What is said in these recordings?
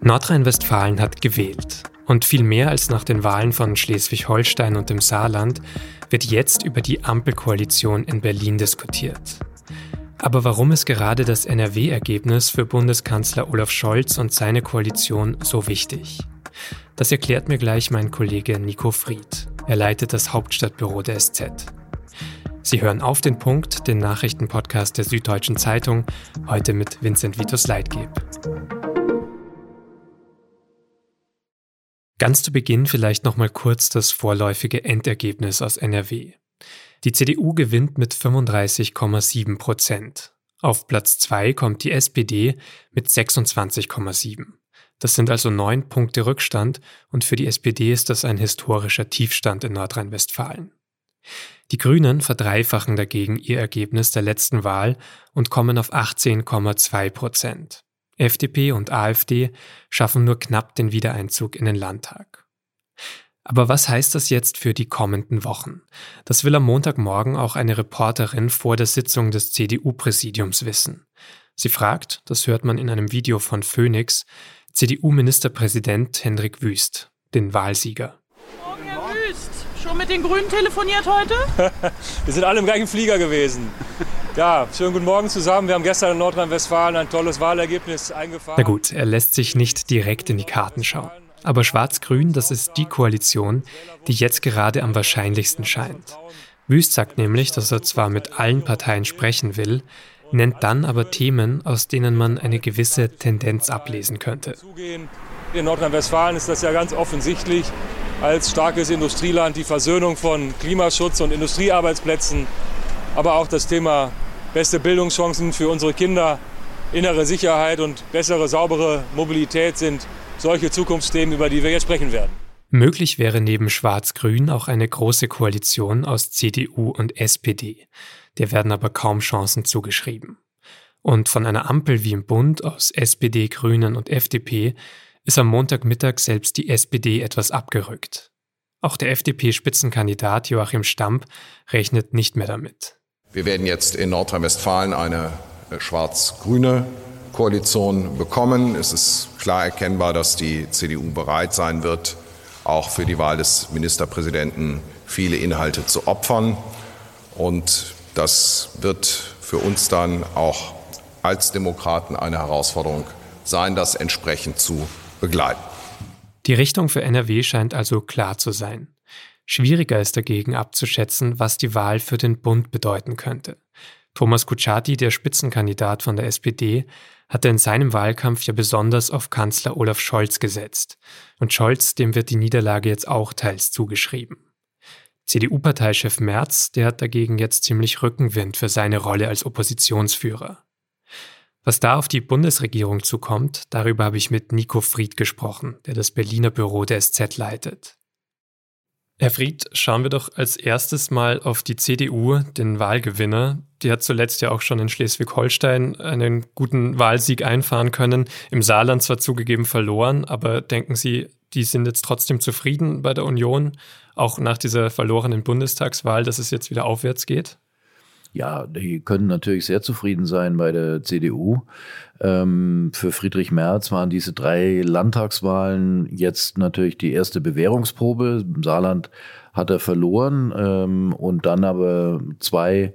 Nordrhein-Westfalen hat gewählt. Und viel mehr als nach den Wahlen von Schleswig-Holstein und dem Saarland wird jetzt über die Ampelkoalition in Berlin diskutiert. Aber warum ist gerade das NRW-Ergebnis für Bundeskanzler Olaf Scholz und seine Koalition so wichtig? Das erklärt mir gleich mein Kollege Nico Fried. Er leitet das Hauptstadtbüro der SZ. Sie hören auf den Punkt, den Nachrichtenpodcast der Süddeutschen Zeitung, heute mit Vincent Vitus Leitgeb. Ganz zu Beginn vielleicht nochmal kurz das vorläufige Endergebnis aus NRW. Die CDU gewinnt mit 35,7 Prozent. Auf Platz 2 kommt die SPD mit 26,7. Das sind also neun Punkte Rückstand und für die SPD ist das ein historischer Tiefstand in Nordrhein-Westfalen. Die Grünen verdreifachen dagegen ihr Ergebnis der letzten Wahl und kommen auf 18,2 Prozent. FDP und AfD schaffen nur knapp den Wiedereinzug in den Landtag. Aber was heißt das jetzt für die kommenden Wochen? Das will am Montagmorgen auch eine Reporterin vor der Sitzung des CDU-Präsidiums wissen. Sie fragt, das hört man in einem Video von Phoenix, CDU-Ministerpräsident Hendrik Wüst, den Wahlsieger. Morgen, Herr Wüst. Schon mit den Grünen telefoniert heute? Wir sind alle im gleichen Flieger gewesen. Ja, schönen guten Morgen zusammen. Wir haben gestern in Nordrhein-Westfalen ein tolles Wahlergebnis eingefahren. Na gut, er lässt sich nicht direkt in die Karten schauen. Aber Schwarz-Grün, das ist die Koalition, die jetzt gerade am wahrscheinlichsten scheint. Wüst sagt nämlich, dass er zwar mit allen Parteien sprechen will, nennt dann aber Themen, aus denen man eine gewisse Tendenz ablesen könnte. In Nordrhein-Westfalen ist das ja ganz offensichtlich als starkes Industrieland die Versöhnung von Klimaschutz und Industriearbeitsplätzen, aber auch das Thema beste Bildungschancen für unsere Kinder, innere Sicherheit und bessere, saubere Mobilität sind solche Zukunftsthemen, über die wir jetzt sprechen werden. Möglich wäre neben Schwarz-Grün auch eine große Koalition aus CDU und SPD. Der werden aber kaum Chancen zugeschrieben. Und von einer Ampel wie im Bund aus SPD, Grünen und FDP ist am Montagmittag selbst die SPD etwas abgerückt. Auch der FDP-Spitzenkandidat Joachim Stamp rechnet nicht mehr damit. Wir werden jetzt in Nordrhein-Westfalen eine äh, schwarz-grüne Koalition bekommen. Es ist klar erkennbar, dass die CDU bereit sein wird, auch für die Wahl des Ministerpräsidenten viele Inhalte zu opfern. Und das wird für uns dann auch als Demokraten eine Herausforderung sein, das entsprechend zu begleiten. Die Richtung für NRW scheint also klar zu sein. Schwieriger ist dagegen abzuschätzen, was die Wahl für den Bund bedeuten könnte. Thomas Kutschaty, der Spitzenkandidat von der SPD, hatte in seinem Wahlkampf ja besonders auf Kanzler Olaf Scholz gesetzt. Und Scholz, dem wird die Niederlage jetzt auch teils zugeschrieben. CDU-Parteichef Merz, der hat dagegen jetzt ziemlich Rückenwind für seine Rolle als Oppositionsführer. Was da auf die Bundesregierung zukommt, darüber habe ich mit Nico Fried gesprochen, der das Berliner Büro der SZ leitet. Herr Fried, schauen wir doch als erstes mal auf die CDU, den Wahlgewinner. Die hat zuletzt ja auch schon in Schleswig-Holstein einen guten Wahlsieg einfahren können. Im Saarland zwar zugegeben verloren, aber denken Sie, die sind jetzt trotzdem zufrieden bei der Union, auch nach dieser verlorenen Bundestagswahl, dass es jetzt wieder aufwärts geht? Ja, die können natürlich sehr zufrieden sein bei der CDU. Ähm, für Friedrich Merz waren diese drei Landtagswahlen jetzt natürlich die erste Bewährungsprobe. Im Saarland hat er verloren ähm, und dann aber zwei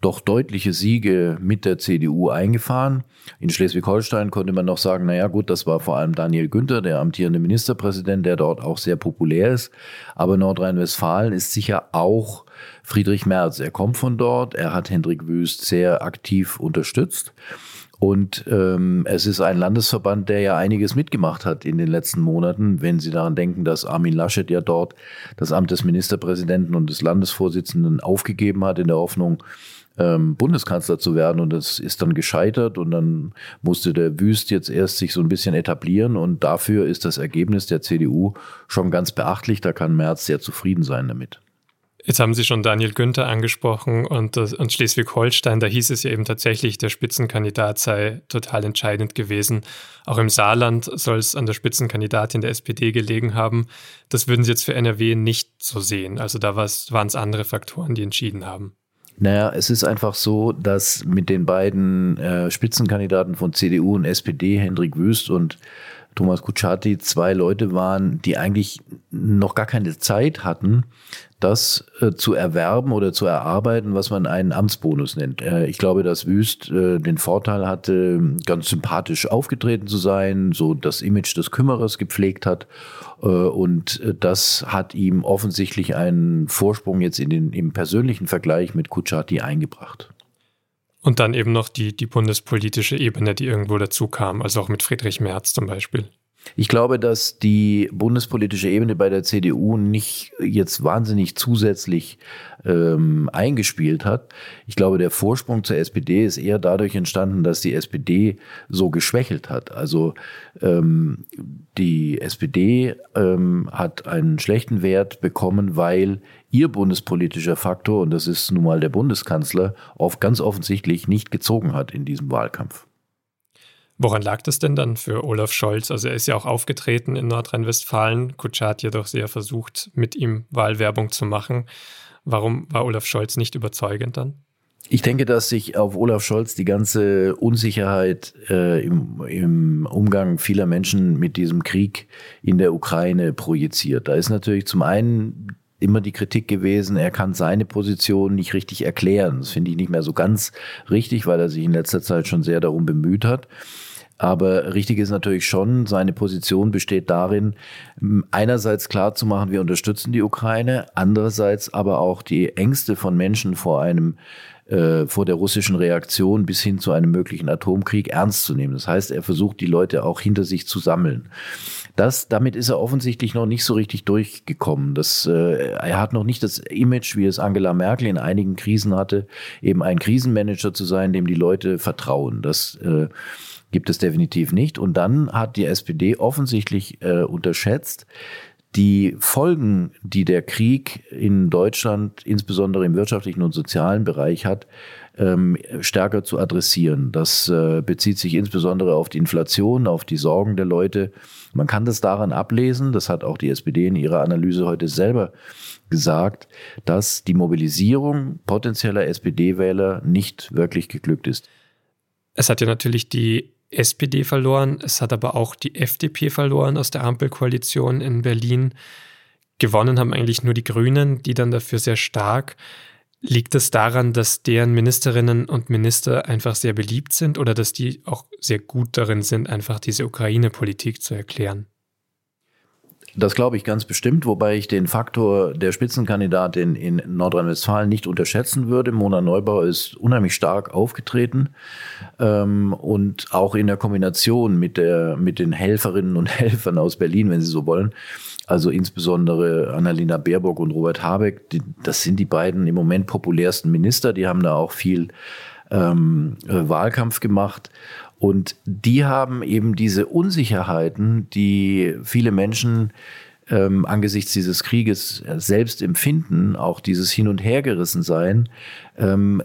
doch deutliche Siege mit der CDU eingefahren. In Schleswig-Holstein konnte man noch sagen, naja gut, das war vor allem Daniel Günther, der amtierende Ministerpräsident, der dort auch sehr populär ist. Aber Nordrhein-Westfalen ist sicher auch Friedrich Merz. Er kommt von dort, er hat Hendrik Wüst sehr aktiv unterstützt. Und ähm, es ist ein Landesverband, der ja einiges mitgemacht hat in den letzten Monaten. Wenn Sie daran denken, dass Armin Laschet ja dort das Amt des Ministerpräsidenten und des Landesvorsitzenden aufgegeben hat, in der Hoffnung, ähm, Bundeskanzler zu werden. Und das ist dann gescheitert. Und dann musste der Wüst jetzt erst sich so ein bisschen etablieren. Und dafür ist das Ergebnis der CDU schon ganz beachtlich. Da kann Merz sehr zufrieden sein damit. Jetzt haben Sie schon Daniel Günther angesprochen und, und Schleswig-Holstein, da hieß es ja eben tatsächlich, der Spitzenkandidat sei total entscheidend gewesen. Auch im Saarland soll es an der Spitzenkandidatin der SPD gelegen haben. Das würden Sie jetzt für NRW nicht so sehen. Also da waren es andere Faktoren, die entschieden haben. Naja, es ist einfach so, dass mit den beiden äh, Spitzenkandidaten von CDU und SPD, Hendrik Wüst und Thomas Kutschaty zwei Leute waren, die eigentlich noch gar keine Zeit hatten, das äh, zu erwerben oder zu erarbeiten, was man einen Amtsbonus nennt. Äh, ich glaube, dass Wüst äh, den Vorteil hatte, ganz sympathisch aufgetreten zu sein, so das Image des Kümmerers gepflegt hat. Äh, und äh, das hat ihm offensichtlich einen Vorsprung jetzt in den, im persönlichen Vergleich mit Kutschaty eingebracht. Und dann eben noch die, die bundespolitische Ebene, die irgendwo dazu kam, also auch mit Friedrich Merz zum Beispiel. Ich glaube, dass die bundespolitische Ebene bei der CDU nicht jetzt wahnsinnig zusätzlich ähm, eingespielt hat. Ich glaube, der Vorsprung zur SPD ist eher dadurch entstanden, dass die SPD so geschwächelt hat. Also ähm, die SPD ähm, hat einen schlechten Wert bekommen, weil ihr bundespolitischer Faktor, und das ist nun mal der Bundeskanzler, oft ganz offensichtlich nicht gezogen hat in diesem Wahlkampf. Woran lag das denn dann für Olaf Scholz? Also er ist ja auch aufgetreten in Nordrhein-Westfalen. Kutschat jedoch sehr versucht, mit ihm Wahlwerbung zu machen. Warum war Olaf Scholz nicht überzeugend dann? Ich denke, dass sich auf Olaf Scholz die ganze Unsicherheit äh, im, im Umgang vieler Menschen mit diesem Krieg in der Ukraine projiziert. Da ist natürlich zum einen immer die Kritik gewesen, er kann seine Position nicht richtig erklären. Das finde ich nicht mehr so ganz richtig, weil er sich in letzter Zeit schon sehr darum bemüht hat. Aber richtig ist natürlich schon, seine Position besteht darin, einerseits klar zu machen, wir unterstützen die Ukraine, andererseits aber auch die Ängste von Menschen vor einem äh, vor der russischen Reaktion bis hin zu einem möglichen Atomkrieg ernst zu nehmen. Das heißt, er versucht, die Leute auch hinter sich zu sammeln. Das, damit ist er offensichtlich noch nicht so richtig durchgekommen. Das, äh, er hat noch nicht das Image, wie es Angela Merkel in einigen Krisen hatte, eben ein Krisenmanager zu sein, dem die Leute vertrauen. Das äh, gibt es definitiv nicht. Und dann hat die SPD offensichtlich äh, unterschätzt, die Folgen, die der Krieg in Deutschland, insbesondere im wirtschaftlichen und sozialen Bereich hat, ähm, stärker zu adressieren. Das äh, bezieht sich insbesondere auf die Inflation, auf die Sorgen der Leute. Man kann das daran ablesen, das hat auch die SPD in ihrer Analyse heute selber gesagt, dass die Mobilisierung potenzieller SPD-Wähler nicht wirklich geglückt ist. Es hat ja natürlich die SPD verloren, es hat aber auch die FDP verloren aus der Ampelkoalition in Berlin. Gewonnen haben eigentlich nur die Grünen, die dann dafür sehr stark. Liegt es daran, dass deren Ministerinnen und Minister einfach sehr beliebt sind oder dass die auch sehr gut darin sind, einfach diese Ukraine-Politik zu erklären? Das glaube ich ganz bestimmt, wobei ich den Faktor der Spitzenkandidatin in Nordrhein-Westfalen nicht unterschätzen würde. Mona Neubauer ist unheimlich stark aufgetreten ähm, und auch in der Kombination mit, der, mit den Helferinnen und Helfern aus Berlin, wenn Sie so wollen, also insbesondere Annalena Baerbock und Robert Habeck, die, das sind die beiden im Moment populärsten Minister, die haben da auch viel ähm, äh, Wahlkampf gemacht. Und die haben eben diese Unsicherheiten, die viele Menschen ähm, angesichts dieses Krieges selbst empfinden, auch dieses Hin- und Hergerissen sein, ähm,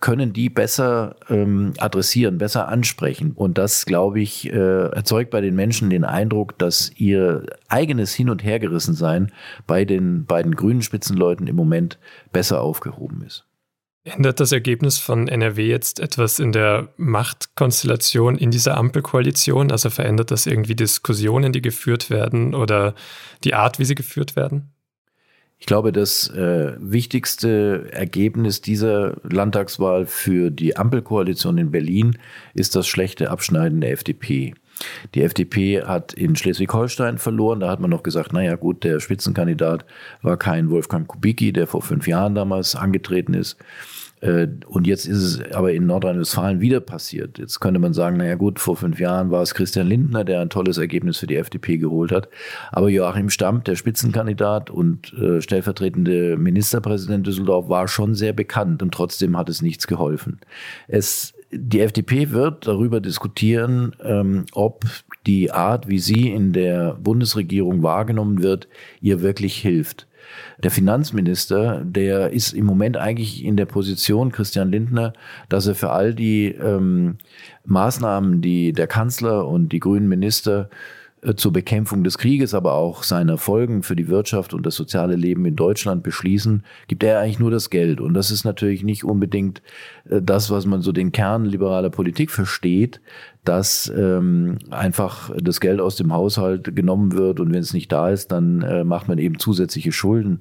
können die besser ähm, adressieren, besser ansprechen. Und das, glaube ich, äh, erzeugt bei den Menschen den Eindruck, dass ihr eigenes Hin- und Hergerissen sein bei den beiden grünen Spitzenleuten im Moment besser aufgehoben ist. Ändert das Ergebnis von NRW jetzt etwas in der Machtkonstellation in dieser Ampelkoalition? Also verändert das irgendwie Diskussionen, die geführt werden oder die Art, wie sie geführt werden? Ich glaube, das äh, wichtigste Ergebnis dieser Landtagswahl für die Ampelkoalition in Berlin ist das schlechte Abschneiden der FDP. Die FDP hat in Schleswig-Holstein verloren. Da hat man noch gesagt, naja gut, der Spitzenkandidat war kein Wolfgang Kubicki, der vor fünf Jahren damals angetreten ist. Äh, und jetzt ist es aber in Nordrhein-Westfalen wieder passiert. Jetzt könnte man sagen, naja gut, vor fünf Jahren war es Christian Lindner, der ein tolles Ergebnis für die FDP geholt hat. Aber Joachim Stamp, der Spitzenkandidat und äh, stellvertretende Ministerpräsident Düsseldorf, war schon sehr bekannt und trotzdem hat es nichts geholfen. Es die FDP wird darüber diskutieren, ähm, ob die Art, wie sie in der Bundesregierung wahrgenommen wird, ihr wirklich hilft. Der Finanzminister, der ist im Moment eigentlich in der Position, Christian Lindner, dass er für all die ähm, Maßnahmen, die der Kanzler und die grünen Minister zur Bekämpfung des Krieges, aber auch seiner Folgen für die Wirtschaft und das soziale Leben in Deutschland beschließen, gibt er eigentlich nur das Geld. Und das ist natürlich nicht unbedingt äh, das, was man so den Kern liberaler Politik versteht, dass ähm, einfach das Geld aus dem Haushalt genommen wird und wenn es nicht da ist, dann äh, macht man eben zusätzliche Schulden.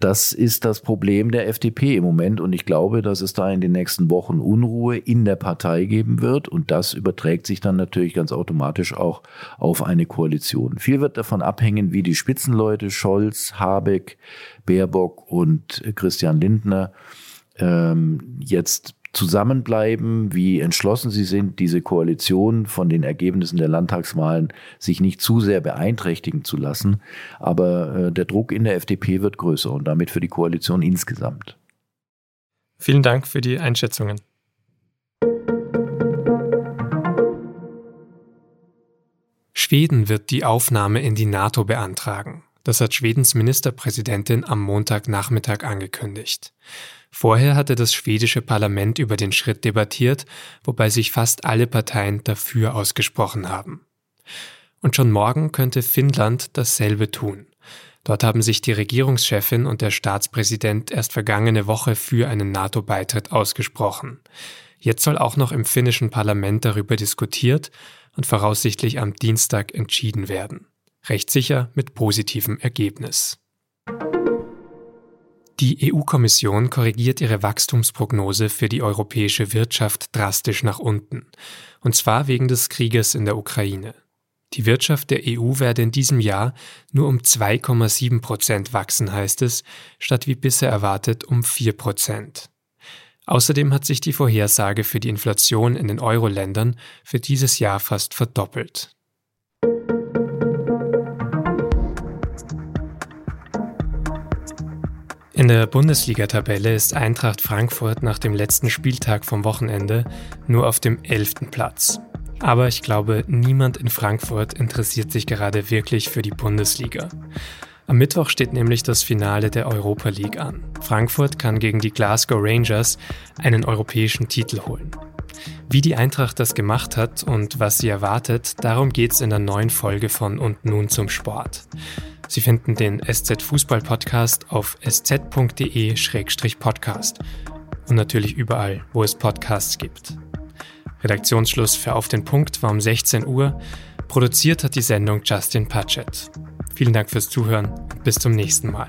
Das ist das Problem der FDP im Moment und ich glaube, dass es da in den nächsten Wochen Unruhe in der Partei geben wird und das überträgt sich dann natürlich ganz automatisch auch auf eine Koalition. Viel wird davon abhängen, wie die Spitzenleute Scholz, Habeck, Baerbock und Christian Lindner ähm, jetzt zusammenbleiben, wie entschlossen sie sind, diese Koalition von den Ergebnissen der Landtagswahlen sich nicht zu sehr beeinträchtigen zu lassen. Aber äh, der Druck in der FDP wird größer und damit für die Koalition insgesamt. Vielen Dank für die Einschätzungen. Schweden wird die Aufnahme in die NATO beantragen. Das hat Schwedens Ministerpräsidentin am Montagnachmittag angekündigt. Vorher hatte das schwedische Parlament über den Schritt debattiert, wobei sich fast alle Parteien dafür ausgesprochen haben. Und schon morgen könnte Finnland dasselbe tun. Dort haben sich die Regierungschefin und der Staatspräsident erst vergangene Woche für einen NATO-Beitritt ausgesprochen. Jetzt soll auch noch im finnischen Parlament darüber diskutiert und voraussichtlich am Dienstag entschieden werden. Recht sicher mit positivem Ergebnis. Die EU-Kommission korrigiert ihre Wachstumsprognose für die europäische Wirtschaft drastisch nach unten, und zwar wegen des Krieges in der Ukraine. Die Wirtschaft der EU werde in diesem Jahr nur um 2,7 Prozent wachsen, heißt es, statt wie bisher erwartet um 4 Prozent. Außerdem hat sich die Vorhersage für die Inflation in den Euro-Ländern für dieses Jahr fast verdoppelt. In der Bundesliga-Tabelle ist Eintracht Frankfurt nach dem letzten Spieltag vom Wochenende nur auf dem 11. Platz. Aber ich glaube, niemand in Frankfurt interessiert sich gerade wirklich für die Bundesliga. Am Mittwoch steht nämlich das Finale der Europa League an. Frankfurt kann gegen die Glasgow Rangers einen europäischen Titel holen. Wie die Eintracht das gemacht hat und was sie erwartet, darum geht's in der neuen Folge von Und nun zum Sport. Sie finden den SZ Fußball Podcast auf sz.de-podcast und natürlich überall, wo es Podcasts gibt. Redaktionsschluss für Auf den Punkt war um 16 Uhr. Produziert hat die Sendung Justin Patchett. Vielen Dank fürs Zuhören und bis zum nächsten Mal.